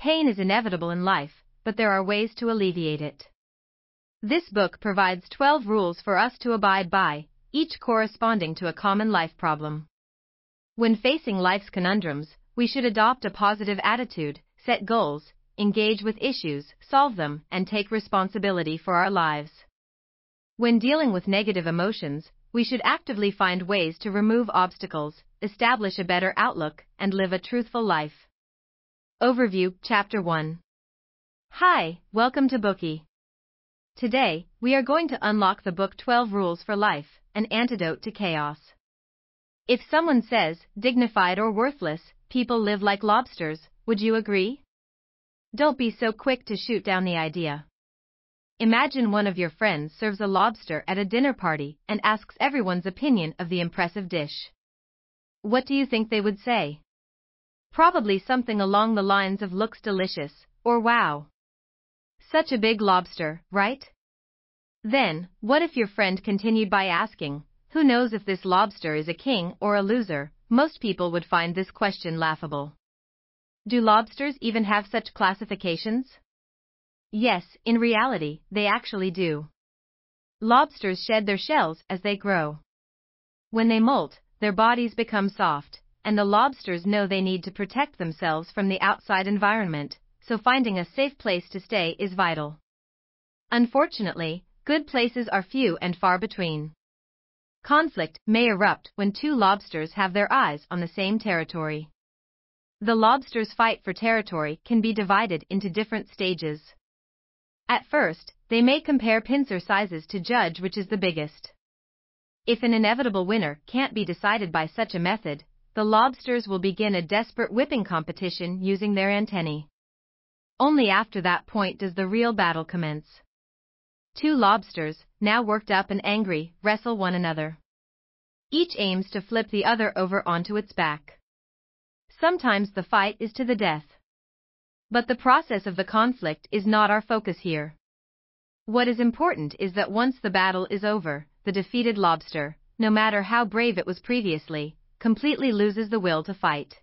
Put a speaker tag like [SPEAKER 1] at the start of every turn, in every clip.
[SPEAKER 1] pain is inevitable in life, but there are ways to alleviate it. This book provides 12 rules for us to abide by, each corresponding to a common life problem. When facing life's conundrums, we should adopt a positive attitude, set goals, engage with issues, solve them, and take responsibility for our lives. When dealing with negative emotions, we should actively find ways to remove obstacles, establish a better outlook, and live a truthful life. Overview Chapter 1 Hi, welcome to Bookey. Today, we are going to unlock the book 12 Rules for Life, an antidote to chaos. If someone says, dignified or worthless, people live like lobsters, would you agree? Don't be so quick to shoot down the idea. Imagine one of your friends serves a lobster at a dinner party and asks everyone's opinion of the impressive dish. What do you think they would say? Probably something along the lines of looks delicious, or wow. Such a big lobster, right? Then, what if your friend continued by asking, who knows if this lobster is a king or a loser? Most people would find this question laughable. Do lobsters even have such classifications? Yes, in reality, they actually do. Lobsters shed their shells as they grow. When they molt, their bodies become soft, and the lobsters know they need to protect themselves from the outside environment, so finding a safe place to stay is vital. Unfortunately, good places are few and far between. Conflict may erupt when two lobsters have their eyes on the same territory. The lobsters' fight for territory can be divided into different stages. At first, they may compare pincer sizes to judge which is the biggest. If an inevitable winner can't be decided by such a method, the lobsters will begin a desperate whipping competition using their antennae. Only after that point does the real battle commence. Two lobsters, now worked up and angry, wrestle one another. Each aims to flip the other over onto its back. Sometimes the fight is to the death. But the process of the conflict is not our focus here. What is important is that once the battle is over, the defeated lobster, no matter how brave it was previously, completely loses the will to fight.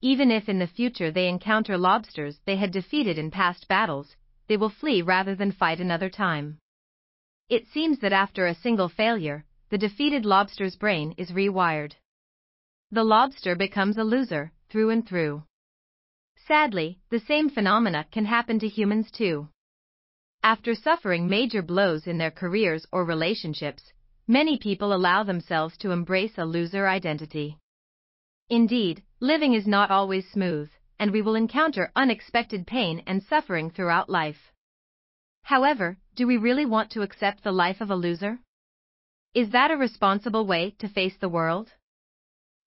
[SPEAKER 1] Even if in the future they encounter lobsters they had defeated in past battles, they will flee rather than fight another time. It seems that after a single failure, the defeated lobster's brain is rewired. The lobster becomes a loser, through and through. Sadly, the same phenomena can happen to humans too. After suffering major blows in their careers or relationships, many people allow themselves to embrace a loser identity. Indeed, living is not always smooth, and we will encounter unexpected pain and suffering throughout life. However, do we really want to accept the life of a loser? Is that a responsible way to face the world?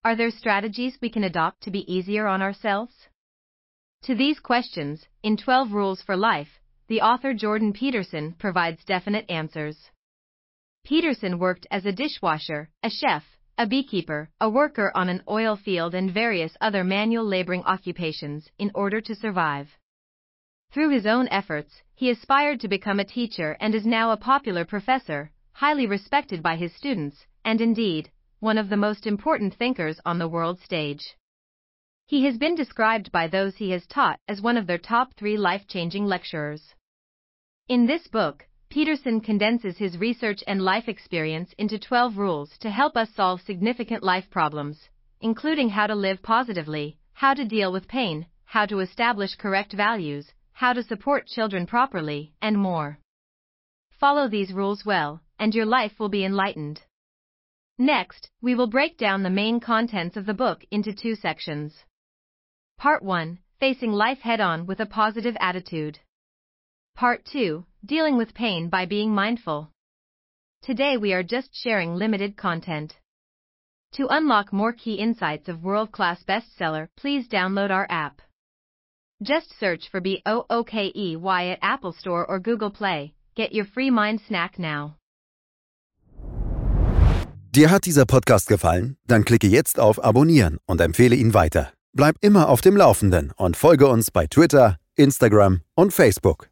[SPEAKER 1] Are there strategies we can adopt to be easier on ourselves? To these questions, in 12 Rules for Life, the author Jordan Peterson provides definite answers. Peterson worked as a dishwasher, a chef, a beekeeper, a worker on an oil field and various other manual laboring occupations in order to survive. Through his own efforts, he aspired to become a teacher and is now a popular professor, highly respected by his students, and indeed, one of the most important thinkers on the world stage. He has been described by those he has taught as one of their top three life-changing lecturers. In this book, Peterson condenses his research and life experience into 12 rules to help us solve significant life problems, including how to live positively, how to deal with pain, how to establish correct values, how to support children properly, and more. Follow these rules well, and your life will be enlightened. Next, we will break down the main contents of the book into two sections. Part 1 Facing Life Head On with a Positive Attitude. Part 2 Dealing with Pain by Being Mindful. Today we are just sharing limited content. To unlock more key insights of world class bestseller, please download our app. Just search for B O O K E Y at Apple Store or Google Play. Get your free mind snack now.
[SPEAKER 2] Dir hat dieser Podcast gefallen? Dann klicke jetzt auf Abonnieren und empfehle ihn weiter. Bleib immer auf dem Laufenden und folge uns bei Twitter, Instagram und Facebook.